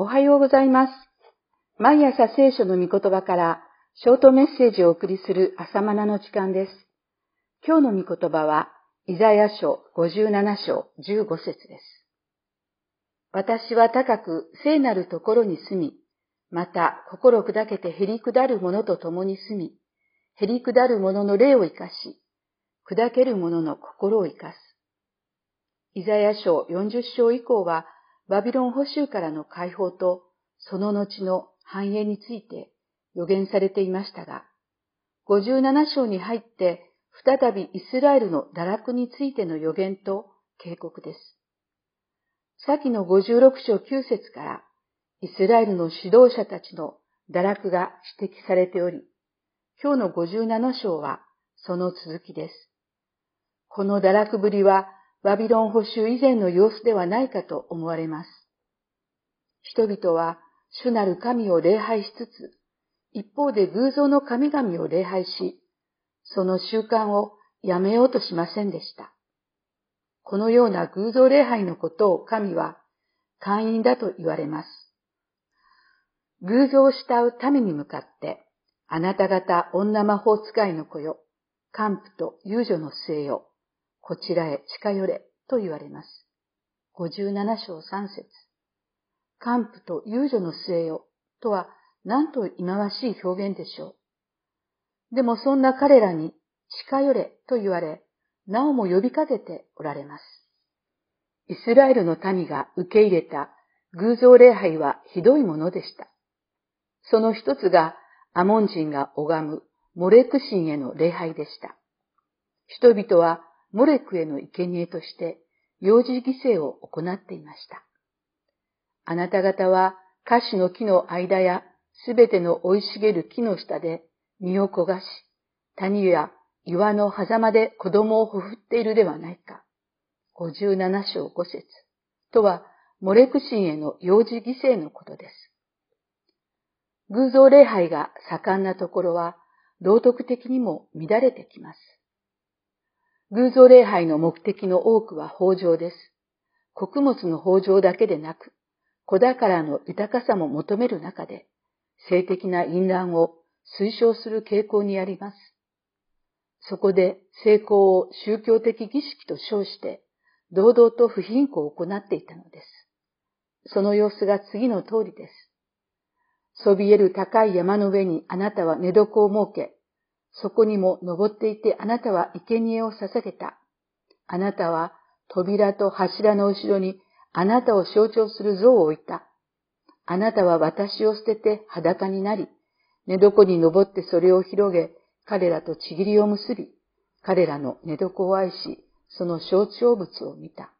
おはようございます。毎朝聖書の御言葉からショートメッセージをお送りする朝マナの時間です。今日の御言葉は、イザヤ書57章15節です。私は高く聖なるところに住み、また心砕けてへり下る者と共に住み、へり下る者の霊を生かし、砕ける者の心を生かす。イザヤ書40章以降は、バビロン捕囚からの解放と、その後の繁栄について予言されていましたが、57章に入って再びイスラエルの堕落についての予言と警告です。先の56章9節からイスラエルの指導者たちの堕落が指摘されており、今日の57章はその続きです。この堕落ぶりはバビロン捕囚以前の様子ではないかと思われます。人々は主なる神を礼拝しつつ、一方で偶像の神々を礼拝し、その習慣をやめようとしませんでした。このような偶像礼拝のことを神は会員だと言われます。偶像を慕う民に向かって、あなた方女魔法使いの子よ、幹部と遊女の末よ、こちらへ近寄れと言われます。57章3節幹部と遊女の末よとはなんと忌まわしい表現でしょう。でもそんな彼らに近寄れと言われ、なおも呼びかけておられます。イスラエルの民が受け入れた偶像礼拝はひどいものでした。その一つがアモン人が拝むモレク神への礼拝でした。人々はモレクへの生贄として幼児犠牲を行っていました。あなた方は歌詞の木の間やすべての生い茂る木の下で身を焦がし、谷や岩の狭間で子供をほふっているではないか。57章5節とは、モレク神への幼児犠牲のことです。偶像礼拝が盛んなところは、道徳的にも乱れてきます。偶像礼拝の目的の多くは豊穣です。穀物の豊穣だけでなく、子宝の豊かさも求める中で、性的な淫乱を推奨する傾向にあります。そこで成功を宗教的儀式と称して、堂々と不貧困を行っていたのです。その様子が次の通りです。そびえる高い山の上にあなたは寝床を設け、そこにも登っていてあなたは生贄を捧げた。あなたは扉と柱の後ろにあなたを象徴する像を置いた。あなたは私を捨てて裸になり、寝床に登ってそれを広げ、彼らとちぎりを結び、彼らの寝床を愛し、その象徴物を見た。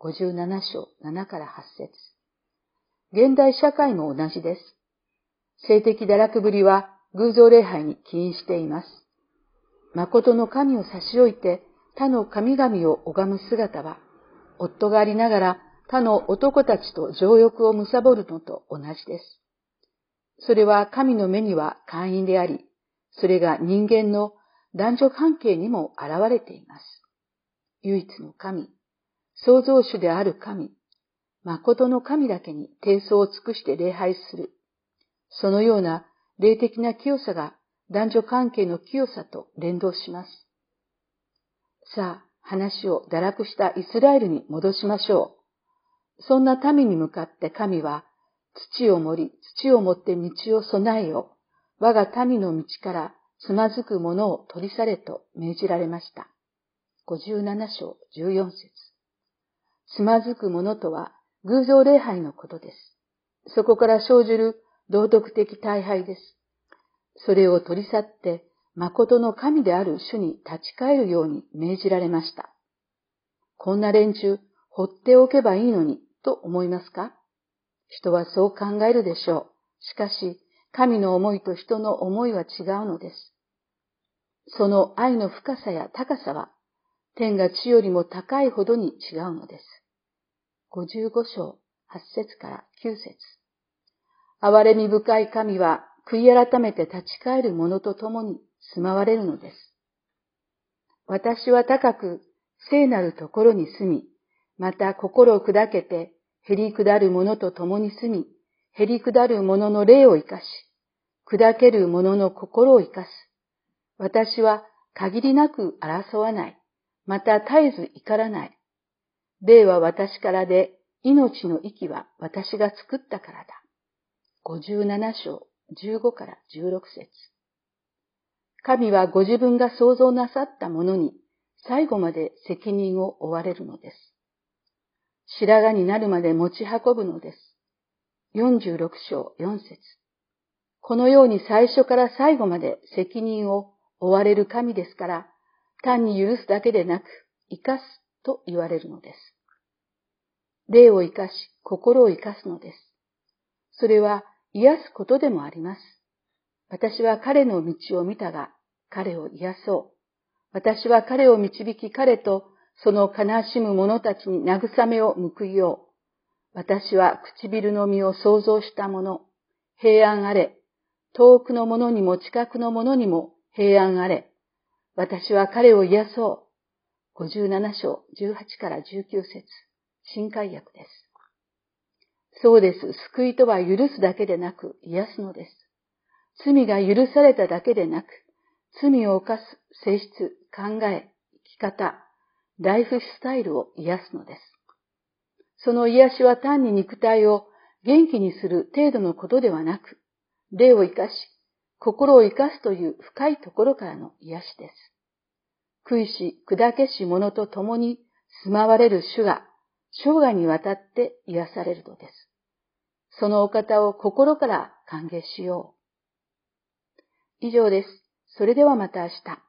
57章7から8節現代社会も同じです。性的堕落ぶりは偶像礼拝に起因しています。誠の神を差し置いて他の神々を拝む姿は、夫がありながら他の男たちと情欲を貪るのと同じです。それは神の目には会員であり、それが人間の男女関係にも現れています。唯一の神、創造主である神、誠の神だけに低層を尽くして礼拝する。そのような霊的な清さが男女関係の清さと連動します。さあ、話を堕落したイスラエルに戻しましょう。そんな民に向かって神は、土を盛り、土を持って道を備えよ。我が民の道からつまずく者を取り去れと命じられました。57章14節つまずく者とは偶像礼拝のことです。そこから生じる道徳的大敗です。それを取り去って、誠の神である主に立ち返るように命じられました。こんな連中、放っておけばいいのに、と思いますか？人はそう考えるでしょう。しかし、神の思いと人の思いは違うのです。その愛の深さや高さは、天が地よりも高いほどに違うのです。55章8節から9節憐れみ深い神は悔い改めて立ち返る者と共に住まわれるのです。私は高く聖なるところに住み、また心を砕けて、へり下る者と共に住み、減り下る者の霊を生かし、砕ける者の心を生かす。私は限りなく争わない。また絶えず怒らない。霊は私からで、命の息は私が作ったからだ。57章15から16節神はご自分が創造なさったものに最後まで責任を負われるのです。白髪になるまで持ち運ぶのです。46章4節このように最初から最後まで責任を負われる神ですから、単に許すだけでなく、生かすと言われるのです。霊を生かし、心を生かすのです。それは癒すことでもあります。私は彼の道を見たが、彼を癒そう。私は彼を導き彼とその悲しむ者たちに慰めを報いよう。私は唇の実を想像した者、平安あれ。遠くの者にも近くの者にも平安あれ。私は彼を癒そう。57章18から19節新海訳です。そうです。救いとは許すだけでなく癒すのです。罪が許されただけでなく、罪を犯す性質、考え、生き方、ライフスタイルを癒すのです。その癒しは単に肉体を元気にする程度のことではなく、霊を生かし、心を生かすという深いところからの癒しです。悔いし、砕けし者と共に住まわれる主が生涯にわたって癒されるのです。そのお方を心から歓迎しよう。以上です。それではまた明日。